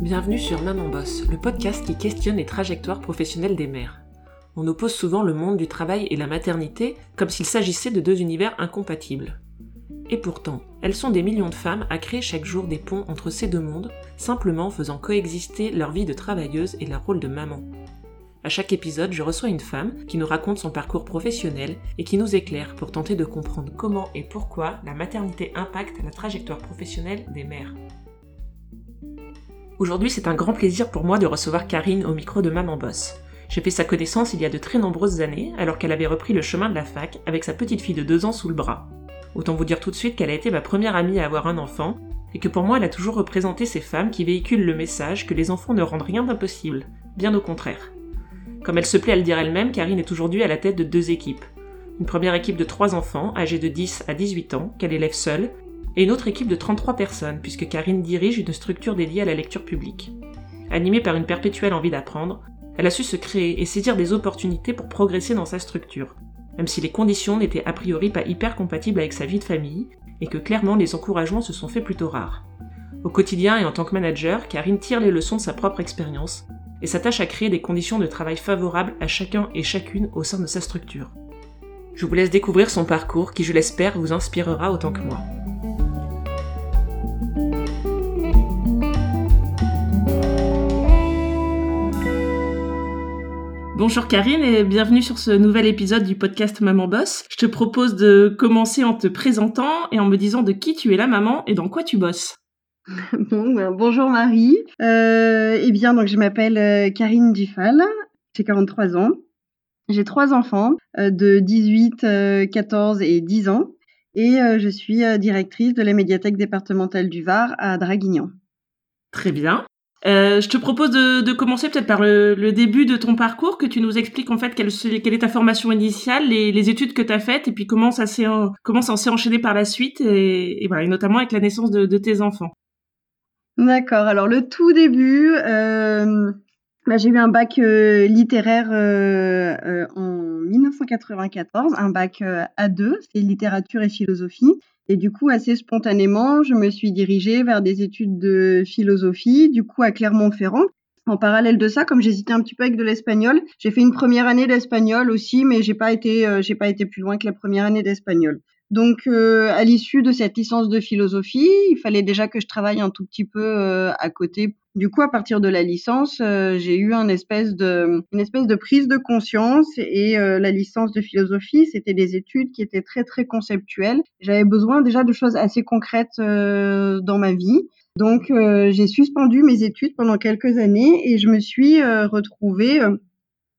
Bienvenue sur Maman Boss, le podcast qui questionne les trajectoires professionnelles des mères. On oppose souvent le monde du travail et la maternité comme s'il s'agissait de deux univers incompatibles. Et pourtant, elles sont des millions de femmes à créer chaque jour des ponts entre ces deux mondes, simplement faisant coexister leur vie de travailleuse et leur rôle de maman. À chaque épisode, je reçois une femme qui nous raconte son parcours professionnel et qui nous éclaire pour tenter de comprendre comment et pourquoi la maternité impacte la trajectoire professionnelle des mères. Aujourd'hui, c'est un grand plaisir pour moi de recevoir Karine au micro de Maman Boss. J'ai fait sa connaissance il y a de très nombreuses années, alors qu'elle avait repris le chemin de la fac avec sa petite fille de deux ans sous le bras. Autant vous dire tout de suite qu'elle a été ma première amie à avoir un enfant, et que pour moi elle a toujours représenté ces femmes qui véhiculent le message que les enfants ne rendent rien d'impossible, bien au contraire. Comme elle se plaît à le dire elle-même, Karine est aujourd'hui à la tête de deux équipes. Une première équipe de trois enfants, âgés de 10 à 18 ans, qu'elle élève seule, et une autre équipe de 33 personnes, puisque Karine dirige une structure dédiée à la lecture publique. Animée par une perpétuelle envie d'apprendre, elle a su se créer et saisir des opportunités pour progresser dans sa structure, même si les conditions n'étaient a priori pas hyper compatibles avec sa vie de famille, et que clairement les encouragements se sont faits plutôt rares. Au quotidien et en tant que manager, Karine tire les leçons de sa propre expérience et s'attache à créer des conditions de travail favorables à chacun et chacune au sein de sa structure. Je vous laisse découvrir son parcours qui, je l'espère, vous inspirera autant que moi. Bonjour Karine et bienvenue sur ce nouvel épisode du podcast Maman Boss. Je te propose de commencer en te présentant et en me disant de qui tu es la maman et dans quoi tu bosses. Ben, bonjour Marie. Euh, eh bien, donc je m'appelle euh, Karine Dufal, j'ai 43 ans. J'ai trois enfants euh, de 18, 14 et 10 ans et je suis directrice de la médiathèque départementale du Var à Draguignan. Très bien. Je te propose de, commencer peut-être par le, début de ton parcours, que tu nous expliques en fait quelle, est ta formation initiale, les, les études que tu as faites, et puis comment ça s'est enchaîné par la suite, et, et notamment avec la naissance de tes enfants. D'accord. Alors le tout début, euh, bah, j'ai eu un bac euh, littéraire euh, en 1994, un bac A2, c'est littérature et philosophie. Et du coup, assez spontanément, je me suis dirigée vers des études de philosophie, du coup à Clermont-Ferrand. En parallèle de ça, comme j'hésitais un petit peu avec de l'espagnol, j'ai fait une première année d'espagnol aussi, mais j'ai pas été, euh, j'ai pas été plus loin que la première année d'espagnol. Donc, euh, à l'issue de cette licence de philosophie, il fallait déjà que je travaille un tout petit peu euh, à côté. Du coup, à partir de la licence, euh, j'ai eu un espèce de, une espèce de prise de conscience. Et la licence de philosophie, c'était des études qui étaient très très conceptuelles. J'avais besoin déjà de choses assez concrètes dans ma vie. Donc, j'ai suspendu mes études pendant quelques années et je me suis retrouvée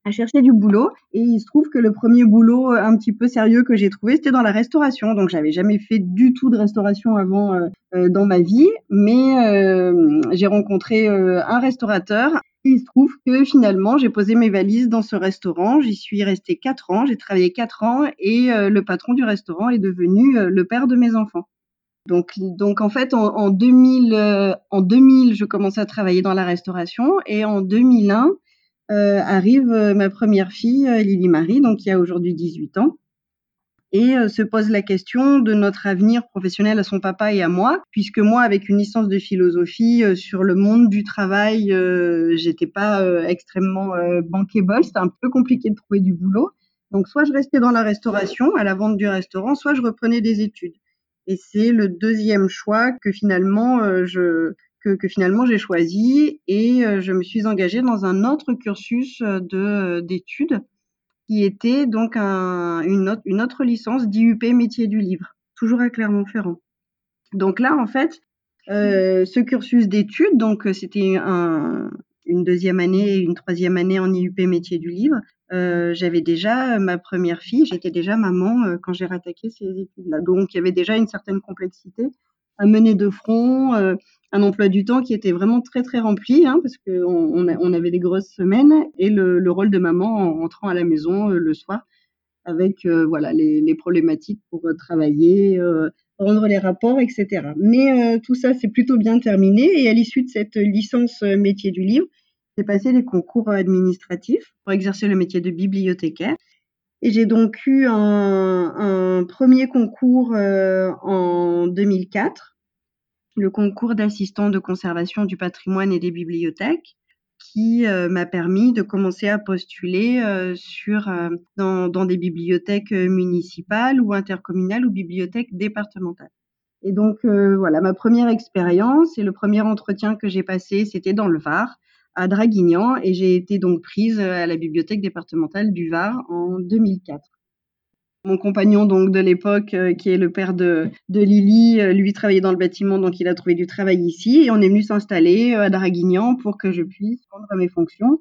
à chercher du boulot. Et il se trouve que le premier boulot euh, un petit peu sérieux que j'ai trouvé, c'était dans la restauration. Donc j'avais jamais fait du tout de restauration avant euh, euh, dans ma vie, mais j'ai rencontré un restaurateur. Et il se trouve que finalement, j'ai posé mes valises dans ce restaurant. J'y suis restée quatre ans. J'ai travaillé quatre ans et le patron du restaurant est devenu le père de mes enfants. Donc, donc en fait, en, en 2000, en 2000, je commençais à travailler dans la restauration et en 2001, euh, arrive euh, ma première fille, euh, Lily Marie, donc qui a aujourd'hui 18 ans, et se pose la question de notre avenir professionnel à son papa et à moi, puisque moi, avec une licence de philosophie sur le monde du travail, j'étais pas extrêmement bankable, c'était un peu compliqué de trouver du boulot. Donc soit je restais dans la restauration, à la vente du restaurant, soit je reprenais des études. Et c'est le deuxième choix que finalement je, que, finalement j'ai choisi et euh, je me suis engagée dans un autre cursus euh, de euh, d'études qui était donc un, une, autre, une autre licence d'IUP métier du livre, toujours à Clermont-Ferrand. Donc là, en fait, ce cursus d'études, donc c'était un, une deuxième année et une troisième année en IUP métier du livre. J'avais déjà ma première fille, j'étais déjà maman quand j'ai rattaqué ces études-là. Donc il y avait déjà une certaine complexité à mener de front, euh, un emploi du temps qui était vraiment très très rempli hein, parce qu'on on, avait des grosses semaines et le, rôle de maman en rentrant à la maison euh, le soir avec euh, voilà les, problématiques pour travailler, rendre les rapports, etc. Mais tout ça c'est plutôt bien terminé et à l'issue de cette licence métier du livre, j'ai passé les concours administratifs pour exercer le métier de bibliothécaire. Et j'ai donc eu un, un premier concours en 2004, le concours d'assistant de conservation du patrimoine et des bibliothèques qui euh, m'a permis de commencer à postuler euh, sur euh, dans, dans, des bibliothèques municipales ou intercommunales ou bibliothèques départementales. Et donc voilà, ma première expérience et le premier entretien que j'ai passé, c'était dans le Var, à Draguignan, et j'ai été donc prise à la bibliothèque départementale du Var en 2004. Mon compagnon donc de l'époque, euh, qui est le père de, de Lily, euh, lui travaillait dans le bâtiment, donc il a trouvé du travail ici. Et on est venu s'installer euh, à Draguignan pour que je puisse prendre mes fonctions.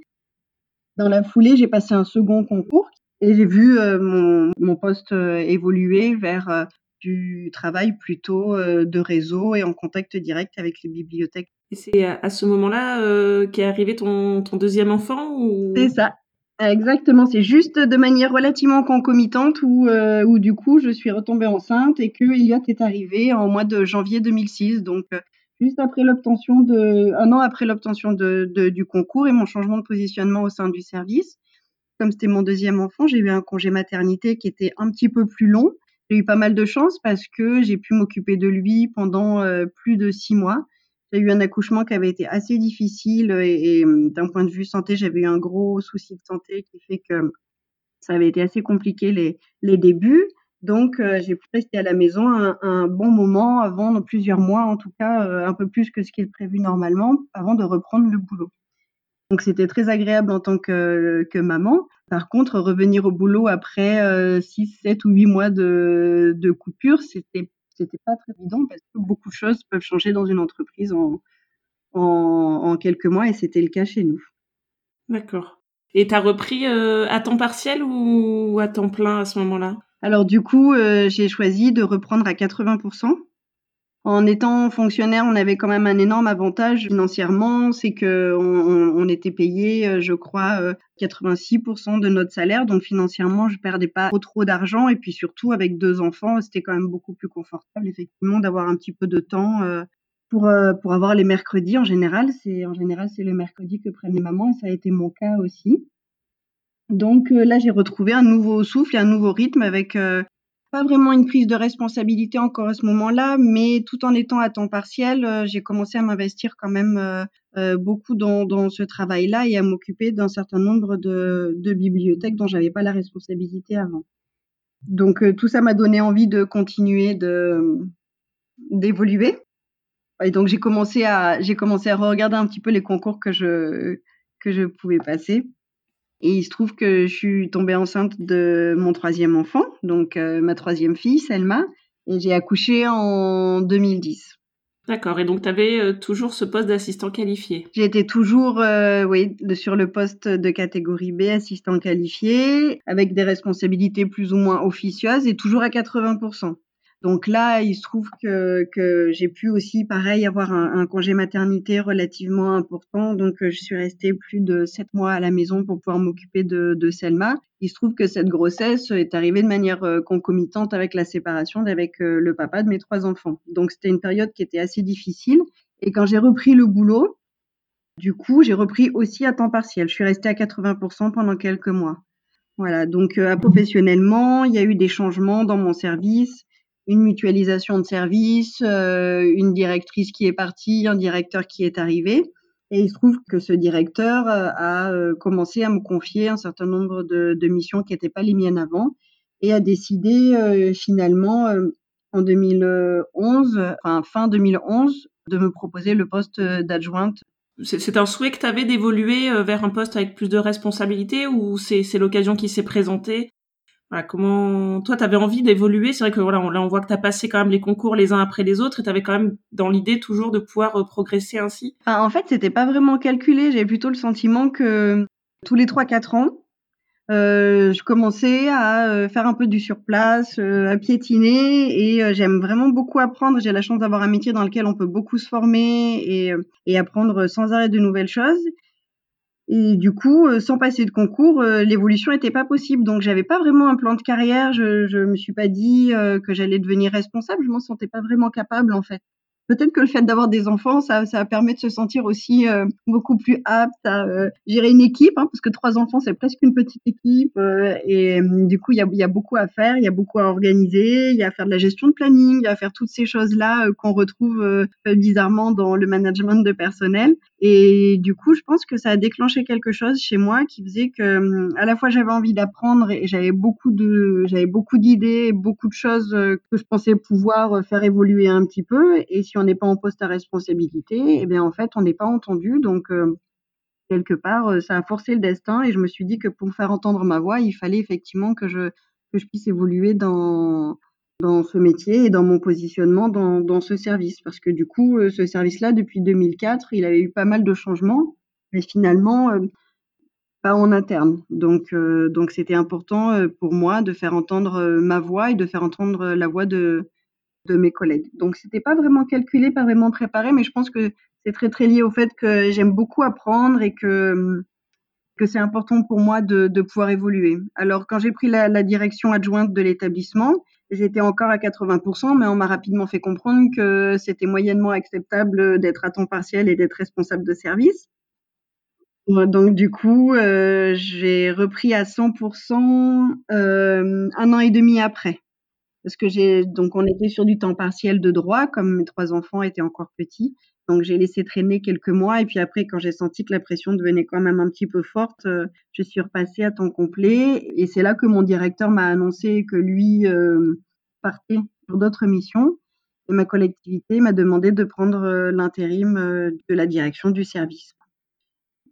Dans la foulée, j'ai passé un second concours et j'ai vu mon, mon, poste évoluer vers du travail plutôt de réseau et en contact direct avec les bibliothèques. Et c'est à ce moment-là qu'est arrivé ton, ton deuxième enfant ou... C'est ça, Exactement, c'est juste de manière relativement concomitante où, euh, du coup je suis retombée enceinte et que Elliot est arrivé en mois de janvier 2006, donc euh, juste après l'obtention de un an après l'obtention de, du concours et mon changement de positionnement au sein du service. Comme c'était mon deuxième enfant, j'ai eu un congé maternité qui était un petit peu plus long. J'ai eu pas mal de chance parce que j'ai pu m'occuper de lui pendant euh, plus de six mois. J'ai eu un accouchement qui avait été assez difficile et, hum, d'un point de vue santé, j'avais eu un gros souci de santé qui fait que ça avait été assez compliqué les, les débuts. Donc, euh, j'ai pu rester à la maison un, un, bon moment avant, plusieurs mois en tout cas, euh, un peu plus que ce qui est prévu normalement, avant de reprendre le boulot. Donc, c'était très agréable en tant que, que maman. Par contre, revenir au boulot après 6, euh, 7 ou 8 mois de, de coupure, c'était c'était pas très évident parce que beaucoup de choses peuvent changer dans une entreprise en, en, quelques mois et c'était le cas chez nous. D'accord. Et tu as repris euh, à temps partiel ou à temps plein à ce moment-là? Alors du coup, euh, j'ai choisi de reprendre à 80%. En étant fonctionnaire, on avait quand même un énorme avantage financièrement, c'est que on, était payé, euh, je crois, 86% euh, de notre salaire, donc financièrement, je perdais pas trop, trop d'argent, et puis surtout avec deux enfants, c'était quand même beaucoup plus confortable, effectivement, d'avoir un petit peu de temps euh, pour pour avoir les mercredis. En général, c'est en général c'est le mercredi que prennent les mamans, et ça a été mon cas aussi. Donc là, j'ai retrouvé un nouveau souffle et un nouveau rythme avec pas vraiment une prise de responsabilité encore à ce moment-là, mais tout en étant à temps partiel, euh, j'ai commencé à m'investir quand même euh, euh, beaucoup dans, dans ce travail-là et à m'occuper d'un certain nombre de, de bibliothèques dont j'avais pas la responsabilité avant. Donc tout ça m'a donné envie de continuer de d'évoluer. Et donc j'ai commencé à j'ai commencé à regarder un petit peu les concours que je que je pouvais passer. Et il se trouve que je suis tombée enceinte de mon troisième enfant, donc euh, ma troisième fille, Selma, et j'ai accouché en 2010. D'accord, et donc tu avais euh, toujours ce poste d'assistant qualifié? J'étais toujours euh, oui, sur le poste de catégorie B, assistant qualifié, avec des responsabilités plus ou moins officieuses et toujours à 80%. Donc là, il se trouve que, que j'ai pu aussi, pareil, avoir un, un, congé maternité relativement important. Donc, euh, je suis restée plus de sept mois à la maison pour pouvoir m'occuper de, de Selma. Il se trouve que cette grossesse est arrivée de manière euh, concomitante avec la séparation avec euh, le papa de mes trois enfants. Donc, c'était une période qui était assez difficile. Et quand j'ai repris le boulot, du coup, j'ai repris aussi à temps partiel. Je suis restée à 80% pendant quelques mois. Voilà, donc professionnellement, il y a eu des changements dans mon service une mutualisation de services, euh, une directrice qui est partie, un directeur qui est arrivé. Et il se trouve que ce directeur euh, a euh, commencé à me confier un certain nombre de, missions qui n'étaient pas les miennes avant et a décidé finalement en 2011, enfin fin 2011, de me proposer le poste d'adjointe. C'est un souhait que tu avais d'évoluer vers un poste avec plus de responsabilités ou c'est l'occasion qui s'est présentée comment toi t'avais envie d'évoluer C'est vrai que voilà, là on voit que t'as passé quand même les concours les uns après les autres et t'avais quand même dans l'idée toujours de pouvoir euh, progresser ainsi. En fait, c'était pas vraiment calculé. J'avais plutôt le sentiment que tous les 3-4 ans, euh, je commençais à euh, faire un peu du surplace, à piétiner et j'aime vraiment beaucoup apprendre. J'ai la chance d'avoir un métier dans lequel on peut beaucoup se former et, et apprendre sans arrêt de nouvelles choses. Et du coup, euh, sans passer de concours, euh, l'évolution n'était pas possible. Donc, j'avais pas vraiment un plan de carrière. Je, je me suis pas dit euh, que j'allais devenir responsable. Je m'en sentais pas vraiment capable, en fait. Peut-être que le fait d'avoir des enfants, ça, ça permet de se sentir aussi euh, beaucoup plus apte à euh, gérer une équipe, hein, parce que trois enfants, c'est presque une petite équipe. Euh, et du coup, il y a, y a, beaucoup à faire, il y a beaucoup à organiser, il y a à faire de la gestion de planning, il y a à faire toutes ces choses-là qu'on retrouve bizarrement dans le management de personnel. Et du coup, je pense que ça a déclenché quelque chose chez moi qui faisait que à la fois j'avais envie d'apprendre et j'avais beaucoup de j'avais beaucoup d'idées, beaucoup de choses que je pensais pouvoir faire évoluer un petit peu. Et si on n'est pas en poste à responsabilité, eh bien en fait, on n'est pas entendu. Donc euh, quelque part, euh, ça a forcé le destin et je me suis dit que pour faire entendre ma voix, il fallait effectivement que je que je puisse évoluer dans dans ce métier et dans mon positionnement dans, dans ce service. Parce que du coup, euh, ce service-là, depuis 2004, il avait eu pas mal de changements, mais finalement, pas en interne. Donc, donc c'était important pour moi de faire entendre ma voix et de faire entendre la voix de, de mes collègues. Donc c'était pas vraiment calculé, pas vraiment préparé, mais je pense que c'est très très lié au fait que j'aime beaucoup apprendre et que que c'est important pour moi de, pouvoir évoluer. Alors quand j'ai pris la, la, direction adjointe de l'établissement, j'étais encore à 80%, mais on m'a rapidement fait comprendre que c'était moyennement acceptable d'être à temps partiel et d'être responsable de service. Donc du coup, euh, j'ai repris à 100% euh, un an et demi après parce que j'ai donc on était sur du temps partiel de droit comme mes trois enfants étaient encore petits. Donc j'ai laissé traîner quelques mois et puis après quand j'ai senti que la pression devenait quand même un petit peu forte, euh, je suis repassée à temps complet et c'est là que mon directeur m'a annoncé que lui euh, partait pour d'autres missions et ma collectivité m'a demandé de prendre euh, l'intérim de la direction du service.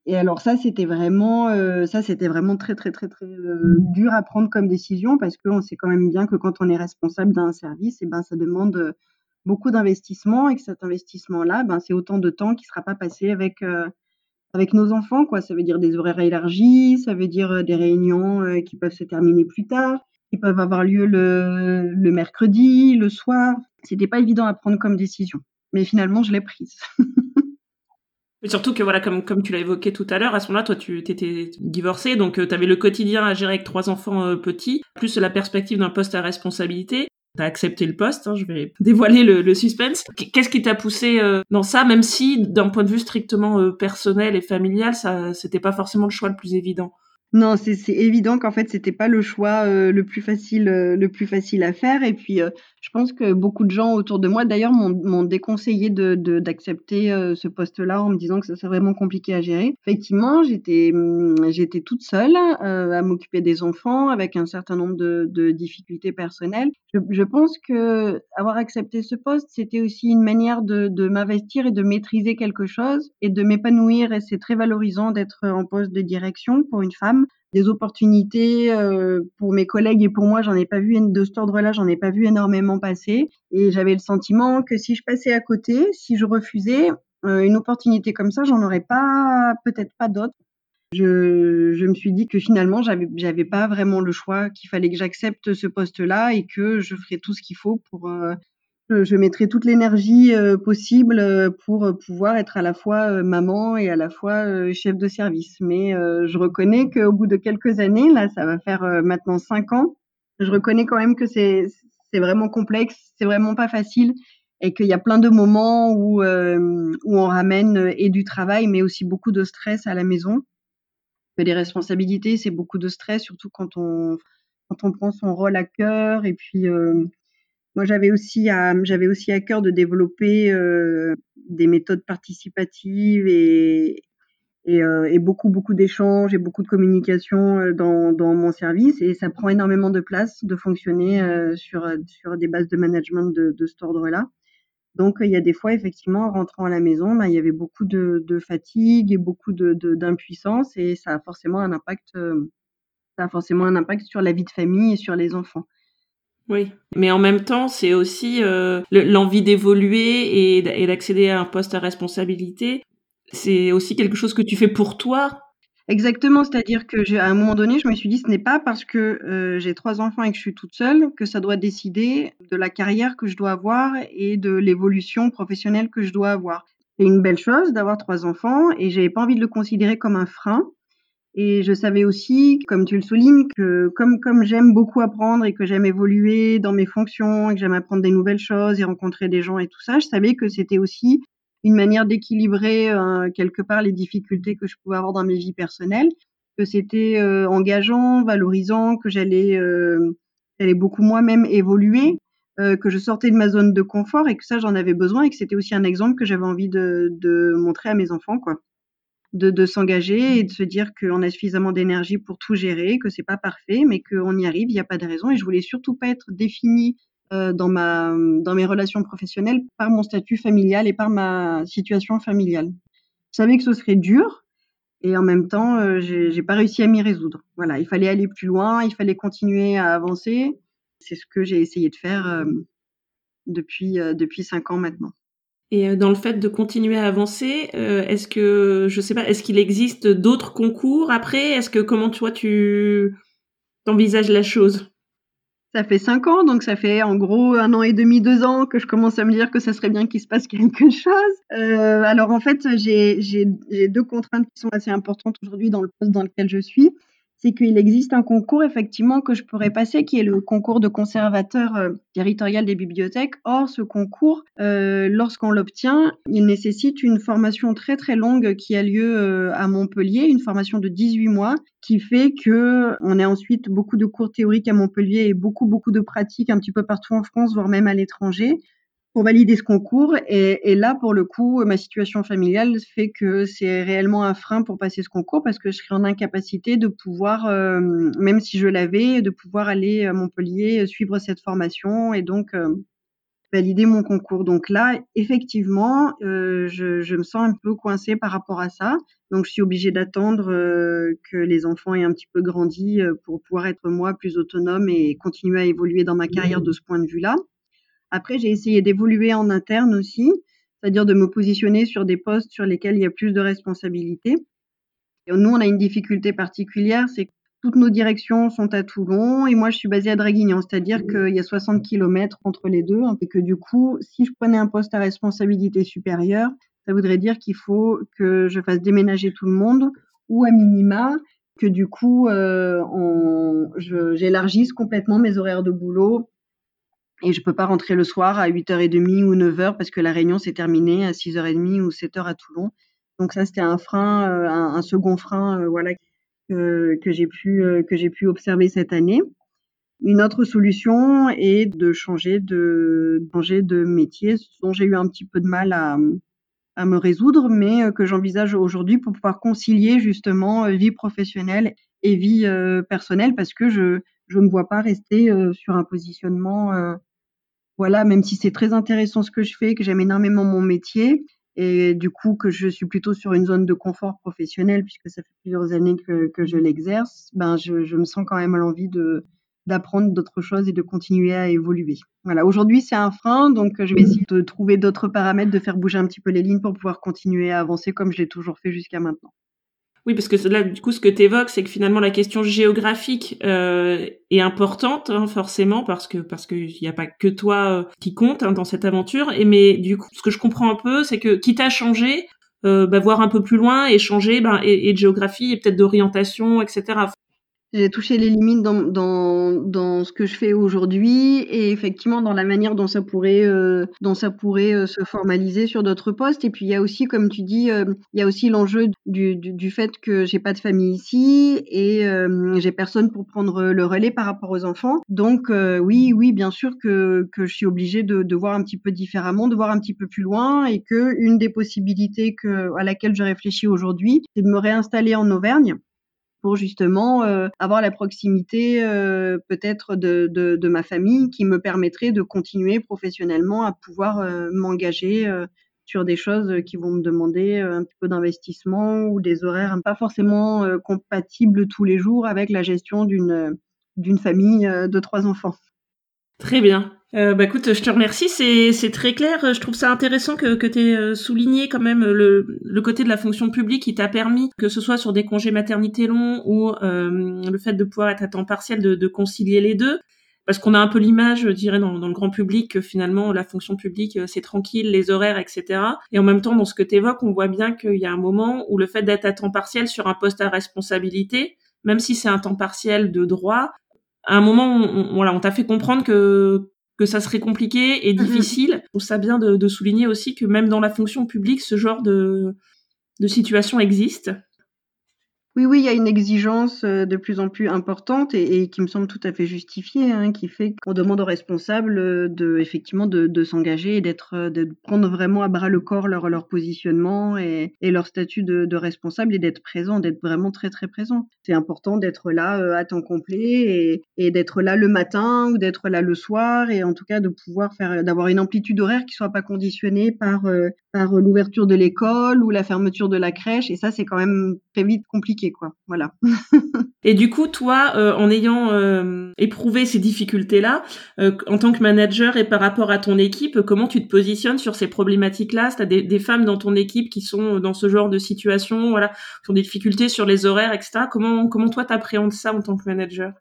Et alors ça, c'était vraiment, euh, ça, c'était vraiment très, très, très, très euh, dur à prendre comme décision parce qu'on sait quand même bien que quand on est responsable d'un service, et eh ben, ça demande euh, beaucoup d'investissement et que cet investissement-là, ben, c'est autant de temps qui ne sera pas passé avec, avec nos enfants, quoi. Ça veut dire des horaires élargis, ça veut dire des réunions qui peuvent se terminer plus tard, qui peuvent avoir lieu le, le mercredi, le soir. C'était pas évident à prendre comme décision. Mais finalement, je l'ai prise. surtout que voilà, comme comme tu l'as évoqué tout à l'heure, à ce moment-là, toi, tu étais divorcé, donc euh, tu avais le quotidien à gérer avec trois enfants euh, petits, plus la perspective d'un poste à responsabilité. T'as accepté le poste, hein, je vais dévoiler le, suspense. Qu'est-ce qui t'a poussé euh, dans ça, même si d'un point de vue strictement personnel et familial, ça c'était pas forcément le choix le plus évident? Non, c'est évident qu'en fait, c'était pas le choix le plus facile, le plus facile à faire. Et puis, je pense que beaucoup de gens autour de moi, d'ailleurs, m'ont déconseillé d'accepter ce poste-là en me disant que ça serait vraiment compliqué à gérer. Effectivement, j'étais, j'étais toute seule à m'occuper des enfants avec un certain nombre de, difficultés personnelles. Je, je, pense que avoir accepté ce poste, c'était aussi une manière de, de m'investir et de maîtriser quelque chose et de m'épanouir. Et c'est très valorisant d'être en poste de direction pour une femme des opportunités euh, pour mes collègues et pour moi, j'en ai pas vu de cet ordre-là, j'en ai pas vu énormément passer. Et j'avais le sentiment que si je passais à côté, si je refusais euh, une opportunité comme ça, j'en aurais pas, peut-être pas d'autres. Je, je, me suis dit que finalement, j'avais, j'avais pas vraiment le choix, qu'il fallait que j'accepte ce poste-là et que je ferais tout ce qu'il faut pour euh, je mettrai toute l'énergie euh, possible euh, pour euh, pouvoir être à la fois maman et à la fois chef de service. Mais je reconnais qu'au bout de quelques années, là, ça va faire maintenant cinq ans, je reconnais quand même que c'est vraiment complexe, c'est vraiment pas facile et qu'il y a plein de moments où où on ramène et du travail, mais aussi beaucoup de stress à la maison. Les responsabilités, c'est beaucoup de stress, surtout quand on quand on prend son rôle à cœur et puis moi, j'avais aussi à, cœur de développer euh, des méthodes participatives et, euh, beaucoup, d'échanges et beaucoup de communication euh, dans, mon service. Et ça prend énormément de place de fonctionner sur, des bases de management de, de cet ordre-là. Donc, il y a des fois, effectivement, en rentrant à la maison, bah, il y avait beaucoup de, fatigue et beaucoup d'impuissance et ça a forcément un impact sur la vie de famille et sur les enfants. Oui, mais en même temps, c'est aussi euh, l'envie d'évoluer et d'accéder à un poste à responsabilité. C'est aussi quelque chose que tu fais pour toi. Exactement, c'est-à-dire que à un moment donné, je me suis dit, ce n'est pas parce que euh, j'ai trois enfants et que je suis toute seule que ça doit décider de la carrière que je dois avoir et de l'évolution professionnelle que je dois avoir. C'est une belle chose d'avoir trois enfants et j'avais pas envie de le considérer comme un frein. Et je savais aussi, comme tu le soulignes, que comme comme j'aime beaucoup apprendre et que j'aime évoluer dans mes fonctions et que j'aime apprendre des nouvelles choses et rencontrer des gens et tout ça, je savais que c'était aussi une manière d'équilibrer euh, quelque part les difficultés que je pouvais avoir dans mes vies personnelles, que c'était euh, engageant, valorisant, que j'allais euh, beaucoup moi-même évoluer, que je sortais de ma zone de confort et que ça j'en avais besoin et que c'était aussi un exemple que j'avais envie de, de montrer à mes enfants quoi de, de s'engager et de se dire qu'on a suffisamment d'énergie pour tout gérer, que c'est pas parfait, mais qu'on y arrive, il n'y a pas de raison. Et je voulais surtout pas être définie euh, dans ma dans mes relations professionnelles par mon statut familial et par ma situation familiale. Je savais que ce serait dur et en même temps, euh, j'ai pas réussi à m'y résoudre. Voilà, il fallait aller plus loin, il fallait continuer à avancer. C'est ce que j'ai essayé de faire euh, depuis euh, depuis cinq ans maintenant. Et euh, dans le fait de continuer à avancer, euh, est-ce que je sais pas, est-ce qu'il existe d'autres concours après? Est-ce que comment toi tu envisages la chose? Ça fait cinq ans, donc ça fait en gros un an et demi, deux ans que je commence à me dire que ça serait bien qu'il se passe quelque chose. Euh, alors en fait, j'ai deux contraintes qui sont assez importantes aujourd'hui dans le poste dans lequel je suis c'est qu'il existe un concours effectivement que je pourrais passer, qui est le concours de conservateur euh, territorial des bibliothèques. Or, ce concours, euh, lorsqu'on l'obtient, il nécessite une formation très très longue qui a lieu euh, à Montpellier, une formation de 18 mois, qui fait que on a ensuite beaucoup de cours théoriques à Montpellier et beaucoup beaucoup de pratiques un petit peu partout en France, voire même à l'étranger pour valider ce concours. Et, là, pour le coup, ma situation familiale fait que c'est réellement un frein pour passer ce concours parce que je serais en incapacité de pouvoir, euh, même si je l'avais, de pouvoir aller à Montpellier suivre cette formation et donc euh, valider mon concours. Donc là, effectivement, euh, je, je, me sens un peu coincée par rapport à ça. Donc je suis obligée d'attendre que les enfants aient un petit peu grandi pour pouvoir être moi plus autonome et continuer à évoluer dans ma carrière de ce point de vue-là. Après, j'ai essayé d'évoluer en interne aussi, c'est-à-dire de me positionner sur des postes sur lesquels il y a plus de responsabilités. nous, on a une difficulté particulière, c'est que toutes nos directions sont à Toulon et moi, je suis basée à Draguignan, c'est-à-dire mmh. qu'il y a 60 km entre les deux et que du coup, si je prenais un poste à responsabilité supérieure, ça voudrait dire qu'il faut que je fasse déménager tout le monde ou à minima que du coup, euh, j'élargisse complètement mes horaires de boulot et je peux pas rentrer le soir à 8h30 ou 9h parce que la réunion s'est terminée à 6h30 ou 7h à Toulon. Donc ça, c'était un frein, euh, un, second frein, euh, voilà, que, que j'ai pu, euh, que j'ai pu observer cette année. Une autre solution est de changer de, changer de métier, dont j'ai eu un petit peu de mal à, à me résoudre, mais que j'envisage aujourd'hui pour pouvoir concilier justement vie professionnelle et vie personnelle parce que je, je me vois pas rester sur un positionnement voilà, même si c'est très intéressant ce que je fais, que j'aime énormément mon métier, et du coup que je suis plutôt sur une zone de confort professionnel puisque ça fait plusieurs années que, que je l'exerce, ben je, je, me sens quand même à l'envie de d'apprendre d'autres choses et de continuer à évoluer. Voilà, aujourd'hui c'est un frein, donc je vais essayer de trouver d'autres paramètres, de faire bouger un petit peu les lignes pour pouvoir continuer à avancer comme je l'ai toujours fait jusqu'à maintenant. Oui, parce que là, du coup, ce que tu évoques, c'est que finalement la question géographique euh, est importante, hein, forcément, parce que parce qu'il n'y a pas que toi euh, qui compte hein, dans cette aventure. Et mais du coup, ce que je comprends un peu, c'est que quitte à changer, euh, bah, voir un peu plus loin et changer, ben, et, et de géographie et peut-être d'orientation, etc. J'ai touché les limites dans, dans, dans ce que je fais aujourd'hui et effectivement dans la manière dont ça pourrait, euh, dont ça pourrait euh, se formaliser sur d'autres postes. Et puis il y a aussi, comme tu dis, euh, il y a aussi l'enjeu du, du, du, fait que j'ai pas de famille ici et euh, j'ai personne pour prendre le relais par rapport aux enfants. Donc oui, oui, bien sûr que, que je suis obligée de, de voir un petit peu différemment, de voir un petit peu plus loin et que une des possibilités que, à laquelle je réfléchis aujourd'hui, c'est de me réinstaller en Auvergne pour justement euh, avoir la proximité euh, peut-être de, de, de, ma famille qui me permettrait de continuer professionnellement à pouvoir euh, m'engager sur des choses qui vont me demander un petit peu d'investissement ou des horaires pas forcément compatibles tous les jours avec la gestion d'une d'une famille de trois enfants. Très bien. Euh, bah écoute, je te remercie, c'est très clair. Je trouve ça intéressant que, que tu aies euh, souligné quand même le, le côté de la fonction publique qui t'a permis, que ce soit sur des congés maternité longs ou euh, le fait de pouvoir être à temps partiel, de, de concilier les deux. parce qu'on a un peu l'image, je dirais, dans, le grand public que finalement la fonction publique c'est tranquille, les horaires, etc. Et en même temps, dans ce que tu évoques, on voit bien qu'il y a un moment où le fait d'être à temps partiel sur un poste à responsabilité, même si c'est un temps partiel de droit, à un moment, on, voilà, on t'a fait comprendre que que ça serait compliqué et mm-hmm. difficile. Je trouve ça bien de, de, souligner aussi que même dans la fonction publique, ce genre de, de situation existe. Oui, oui, il y a une exigence euh, de plus en plus importante et, qui me semble tout à fait justifiée, hein, qui fait qu'on demande aux responsables euh, de, effectivement, de, s'engager et d'être, euh, de prendre vraiment à bras le corps leur, leur positionnement et, leur statut de, responsable et d'être présent, d'être vraiment très très présent. C'est important d'être là à temps complet et, d'être là le matin ou d'être là le soir et en tout cas de pouvoir faire, d'avoir une amplitude horaire qui soit pas conditionnée par par l'ouverture de l'école ou la fermeture de la crèche et ça c'est quand même très vite compliqué Voilà. et du coup, toi, euh, en ayant euh, éprouvé ces difficultés-là, euh, en tant que manager et par rapport à ton équipe, comment tu te positionnes sur ces problématiques-là? Tu as des, femmes dans ton équipe qui sont dans ce genre de situation, voilà, qui ont des difficultés sur les horaires, etc. Comment, comment toi, t'appréhendes ça en tant que manager?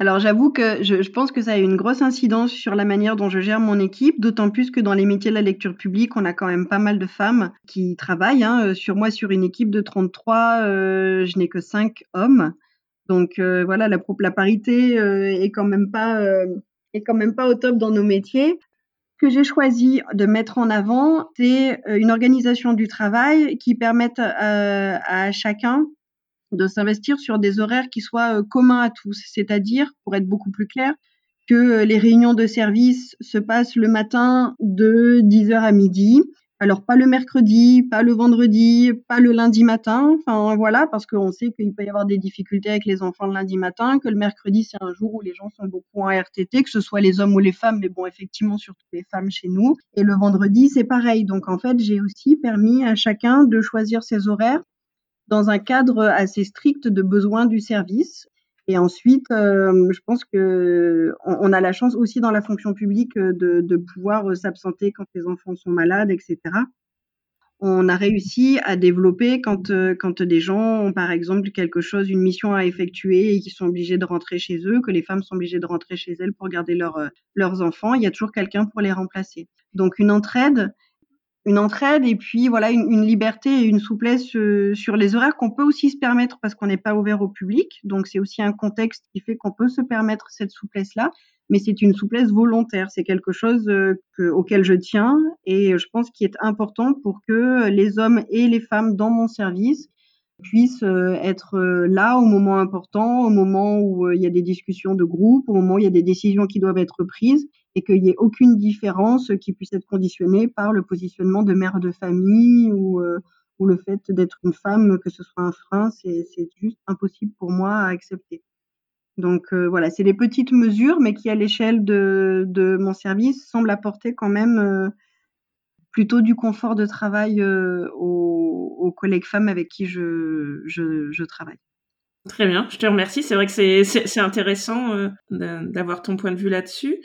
Alors j'avoue que je, pense que ça a une grosse incidence sur la manière dont je gère mon équipe, d'autant plus que dans les métiers de la lecture publique, on a quand même pas mal de femmes qui travaillent. Hein. Euh, sur moi, sur une équipe de 33, euh, je n'ai que 5 hommes. Donc euh, voilà, la, la parité est quand même pas est quand même pas au top dans nos métiers. Ce que j'ai choisi de mettre en avant, c'est une organisation du travail qui permette à chacun de s'investir sur des horaires qui soient euh, communs à tous, c'est-à-dire, pour être beaucoup plus clair, que euh, les réunions de service se passent le matin de 10h à midi. Alors pas le mercredi, pas le vendredi, pas le lundi matin. Enfin voilà, parce qu'on sait qu'il peut y avoir des difficultés avec les enfants le lundi matin, que le mercredi c'est un jour où les gens sont beaucoup en RTT, que ce soit les hommes ou les femmes, mais bon effectivement surtout les femmes chez nous. Et le vendredi c'est pareil. Donc en fait j'ai aussi permis à chacun de choisir ses horaires dans un cadre assez strict de besoins du service. Et ensuite, euh, je pense que on, a la chance aussi dans la fonction publique euh, de, pouvoir euh, s'absenter quand les enfants sont malades, etc. On a réussi à développer quand, quand des gens ont par exemple quelque chose, une mission à effectuer et qui sont obligés de rentrer chez eux, que les femmes sont obligées de rentrer chez elles pour garder leurs enfants, il y a toujours quelqu'un pour les remplacer. Donc une entraide une entraide et puis voilà une, liberté et une souplesse euh, sur les horaires qu'on peut aussi se permettre parce qu'on n'est pas ouvert au public. Donc c'est aussi un contexte qui fait qu'on peut se permettre cette souplesse là, mais c'est une souplesse volontaire. C'est quelque chose euh, auquel je tiens et je pense qu'il est important pour que les hommes et les femmes dans mon service puissent euh, être là au moment important, au moment où il y a des discussions de groupe, au moment où il y a des décisions qui doivent être prises et qu'il n'y ait aucune différence qui puisse être conditionnée par le positionnement de mère de famille ou, euh, le fait d'être une femme, que ce soit un frein, c'est juste impossible pour moi à accepter. Donc euh, voilà, c'est des petites mesures, mais qui à l'échelle de, mon service semblent apporter quand même euh, plutôt du confort de travail aux, collègues femmes avec qui je travaille. Très bien, je te remercie. C'est vrai que c'est intéressant d'avoir ton point de vue là-dessus.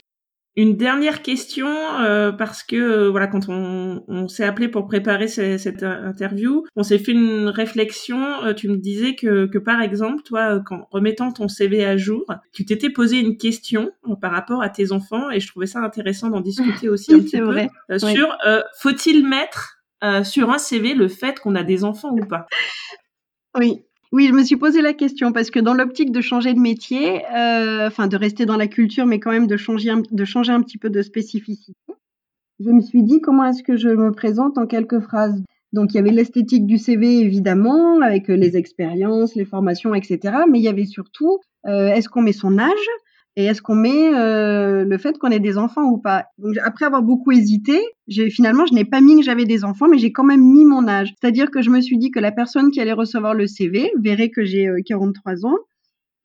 Une dernière question, euh, parce que euh, voilà, quand on, on s'est appelé pour préparer cette interview, on s'est fait une réflexion. Euh, tu me disais que, que par exemple, toi, quand remettant ton CV à jour, tu t'étais posé une question par rapport à tes enfants, et je trouvais ça intéressant d'en discuter aussi un petit vrai. peu sur faut-il mettre sur un CV le fait qu'on a des enfants ou pas? Oui, oui, je me suis posé la question parce que dans l'optique de changer de métier, euh, enfin de rester dans la culture, mais quand même de changer, un, de changer un petit peu de spécificité, je me suis dit comment est-ce que je me présente en quelques phrases? Donc il y avait l'esthétique du CV évidemment, avec les expériences, les formations, etc. Mais il y avait surtout, euh, est-ce qu'on met son âge? Et est-ce qu'on met euh, le fait qu'on ait des enfants ou pas? Donc après avoir beaucoup hésité, j'ai finalement je n'ai pas mis que j'avais des enfants, mais j'ai quand même mis mon âge. C'est-à-dire que je me suis dit que la personne qui allait recevoir le CV verrait que j'ai 43 euh, ans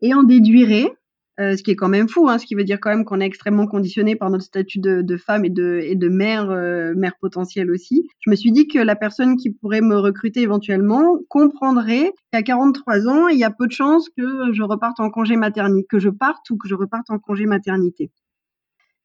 et en déduirait euh, ce qui est quand même fou, hein, ce qui veut dire quand même qu'on est extrêmement conditionné par notre statut de, femme et de, mère, euh, mère potentielle aussi. Je me suis dit que la personne qui pourrait me recruter éventuellement comprendrait qu'à 43 ans, il y a peu de chances que je reparte en congé maternité, que je parte ou que je reparte en congé maternité.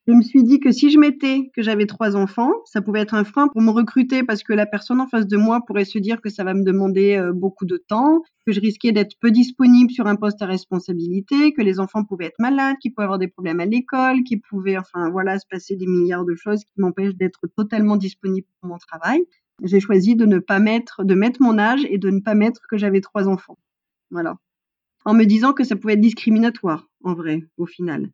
Je me suis dit que si je mettais que j'avais trois enfants, ça pouvait être un frein pour me recruter parce que la personne en face de moi pourrait se dire que ça va me demander euh, beaucoup de temps, que je risquais d'être peu disponible sur un poste à responsabilité, que les enfants pouvaient être malades, qu'ils pouvaient avoir des problèmes à l'école, qu'ils pouvaient, enfin voilà, se passer des milliards de choses qui m'empêchent d'être totalement disponible pour mon travail. J'ai choisi de ne pas mettre, de mettre mon âge et de ne pas mettre que j'avais trois enfants. Voilà. En me disant que ça pouvait être discriminatoire, en vrai, au final.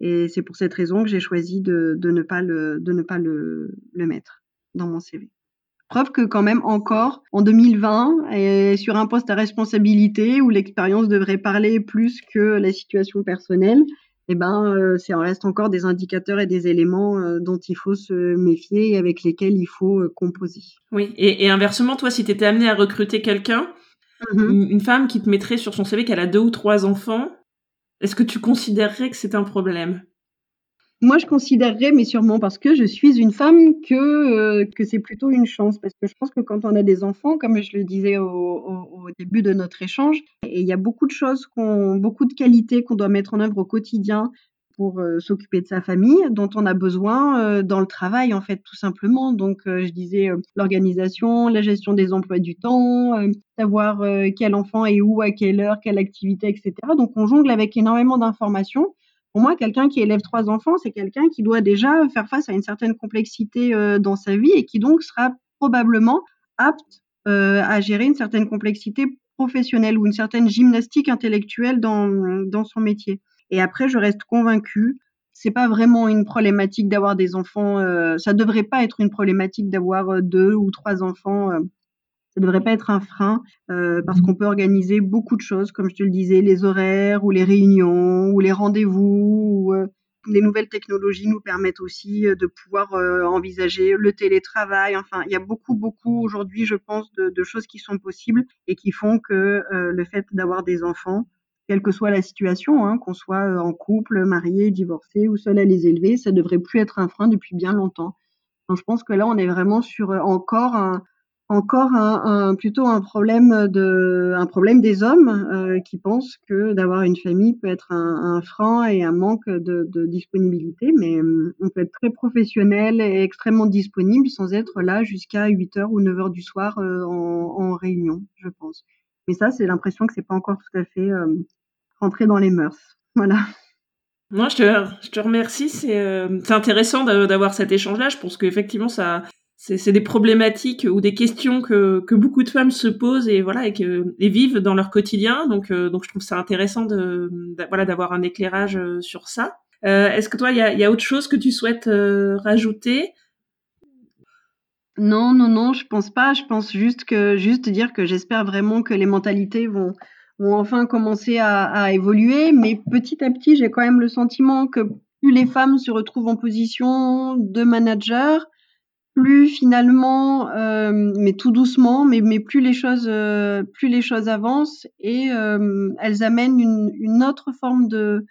Et c'est pour cette raison que j'ai choisi de, de, ne pas, le, de ne pas le, le mettre dans mon CV. Preuve que quand même encore en 2020, et sur un poste à responsabilité où l'expérience devrait parler plus que la situation personnelle, eh ben, euh, ça reste encore des indicateurs et des éléments euh, dont il faut se méfier et avec lesquels il faut euh, composer. Oui, et, et, inversement, toi, si tu étais amené à recruter quelqu'un, mmh une femme qui te mettrait sur son CV qu'elle a deux ou trois enfants, est-ce que tu considérerais que c'est un problème? Moi, je considérerais, mais sûrement parce que je suis une femme, que, euh, c'est plutôt une chance. Parce que je pense que quand on a des enfants, comme je le disais au, début de notre échange, il y a beaucoup de choses, beaucoup de qualités qu'on doit mettre en œuvre au quotidien pour euh, s'occuper de sa famille, dont on a besoin euh, dans le travail, en fait, tout simplement. Donc, euh, je disais l'organisation, la gestion des emplois du temps, savoir quel enfant est où, à quelle heure, quelle activité, etc. Donc, on jongle avec énormément d'informations. Pour moi, quelqu'un qui élève trois enfants, c'est quelqu'un qui doit déjà faire face à une certaine complexité dans sa vie et qui donc sera probablement apte à gérer une certaine complexité professionnelle ou une certaine gymnastique intellectuelle dans, dans son métier. Et après, je reste convaincue, c'est pas vraiment une problématique d'avoir des enfants, euh, ça devrait pas être une problématique d'avoir euh, deux ou trois enfants euh, ça devrait pas être un frein euh, parce qu'on peut organiser beaucoup de choses, comme je te le disais, les horaires ou les réunions ou les rendez-vous. Ou, euh, les nouvelles technologies nous permettent aussi euh, de pouvoir envisager le télétravail. Enfin, il y a beaucoup, beaucoup aujourd'hui, je pense, de, de, choses qui sont possibles et qui font que euh, le fait d'avoir des enfants, quelle que soit la situation, hein, qu'on soit euh, en couple, marié, divorcé ou seul à les élever, ça devrait plus être un frein depuis bien longtemps. Donc, je pense que là, on est vraiment sur encore un, encore un, un, plutôt un problème de un problème des hommes euh, qui pensent que d'avoir une famille peut être un, un frein et un manque de, de disponibilité, mais euh, on peut être très professionnel et extrêmement disponible sans être là jusqu'à 8 heures ou 9 heures du soir euh, en, en, réunion, je pense. Mais ça, c'est l'impression que c'est pas encore tout à fait rentré dans les mœurs. Voilà. Moi, je te, je te remercie. C'est euh, intéressant d'avoir cet échange-là. Je pense qu'effectivement, ça, c'est des problématiques ou des questions que, que beaucoup de femmes se posent et voilà et, que, et vivent dans leur quotidien. Donc, euh, donc je trouve ça intéressant de, de voilà d'avoir un éclairage euh, sur ça. Euh, Est-ce que toi, il y a, y a, autre chose que tu souhaites rajouter? Non, non, non, je pense pas. Je pense juste que juste dire que j'espère vraiment que les mentalités vont vont enfin commencer à, à évoluer, mais petit à petit, j'ai quand même le sentiment que plus les femmes se retrouvent en position de manager, plus finalement, euh, mais tout doucement, mais, mais plus les choses, euh, plus les choses avancent et euh, elles amènent une, une, autre forme de,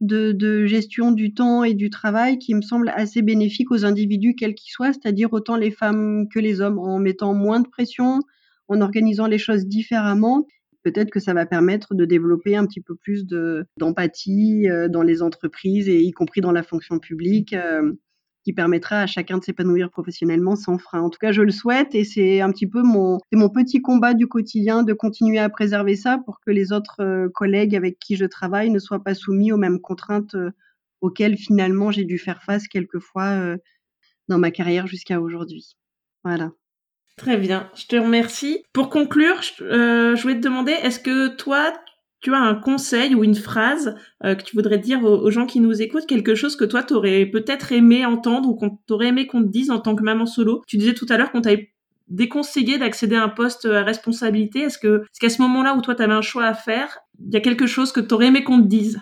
de, de, gestion du temps et du travail qui me semble assez bénéfique aux individus quels qu'ils soient, c'est-à-dire autant les femmes que les hommes, en mettant moins de pression, en organisant les choses différemment. Peut-être que ça va permettre de développer un petit peu plus d'empathie dans les entreprises et y compris dans la fonction publique qui permettra à chacun de s'épanouir professionnellement sans frein. En tout cas, je le souhaite et c'est un petit peu mon, petit combat du quotidien de continuer à préserver ça pour que les autres euh, collègues avec qui je travaille ne soient pas soumis aux mêmes contraintes euh, auxquelles finalement j'ai dû faire face quelquefois euh, dans ma carrière jusqu'à aujourd'hui. Voilà. Très bien, je te remercie. Pour conclure, je, euh, je voulais te demander, est-ce que toi, tu as un conseil ou une phrase euh, que tu voudrais dire aux, gens qui nous écoutent, quelque chose que toi, tu aurais peut-être aimé entendre ou qu'on t'aurait aimé qu'on te dise en tant que maman solo? Tu disais tout à l'heure qu'on t'avait déconseillé d'accéder à un poste à responsabilité. Est-ce que est-ce qu'à ce moment-là où toi, tu avais un choix à faire, il y a quelque chose que tu aurais aimé qu'on te dise?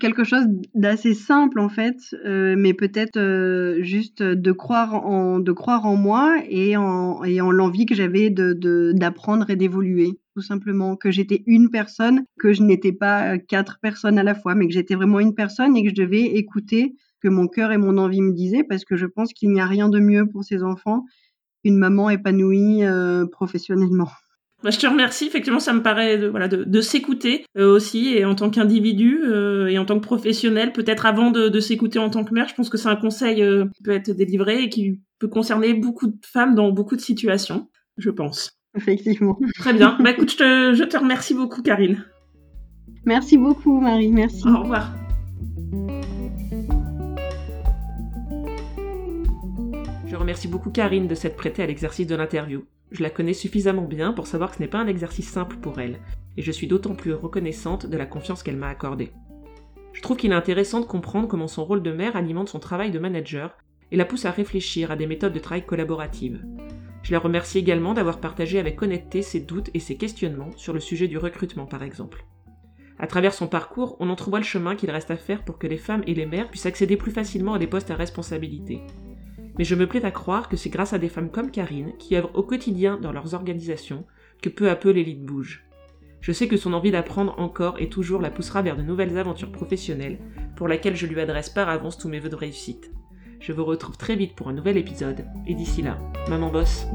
Quelque chose d'assez simple en fait, euh, mais peut-être euh, juste de croire en de croire en moi et en et en l'envie que j'avais de d'apprendre et d'évoluer tout simplement que j'étais une personne, que je n'étais pas euh, quatre personnes à la fois, mais que j'étais vraiment une personne et que je devais écouter que mon cœur et mon envie me disaient parce que je pense qu'il n'y a rien de mieux pour ces enfants qu'une maman épanouie euh, professionnellement. Bah, je te remercie. Effectivement, ça me paraît de, voilà, de, s'écouter euh, aussi, et en tant qu'individu euh, et en tant que professionnel, peut-être avant de, s'écouter en tant que mère. Je pense que c'est un conseil euh, qui peut être délivré et qui peut concerner beaucoup de femmes dans beaucoup de situations, je pense. Effectivement. Très bien. bah écoute, je te, je te remercie beaucoup, Karine. Merci beaucoup, Marie. Merci. Au revoir. Je remercie beaucoup Karine de s'être prêtée à l'exercice de l'interview. Je la connais suffisamment bien pour savoir que ce n'est pas un exercice simple pour elle, et je suis d'autant plus reconnaissante de la confiance qu'elle m'a accordée. Je trouve qu'il est intéressant de comprendre comment son rôle de mère alimente son travail de manager et la pousse à réfléchir à des méthodes de travail collaboratives. Je la remercie également d'avoir partagé avec honnêteté ses doutes et ses questionnements sur le sujet du recrutement par exemple. À travers son parcours, on entrevoit le chemin qu'il reste à faire pour que les femmes et les mères puissent accéder plus facilement à des postes à responsabilité mais je me plais à croire que c'est grâce à des femmes comme Karine, qui œuvrent au quotidien dans leurs organisations, que peu à peu l'élite bouge. Je sais que son envie d'apprendre encore et toujours la poussera vers de nouvelles aventures professionnelles, pour laquelle je lui adresse par avance tous mes vœux de réussite. Je vous retrouve très vite pour un nouvel épisode, et d'ici là, maman bosse.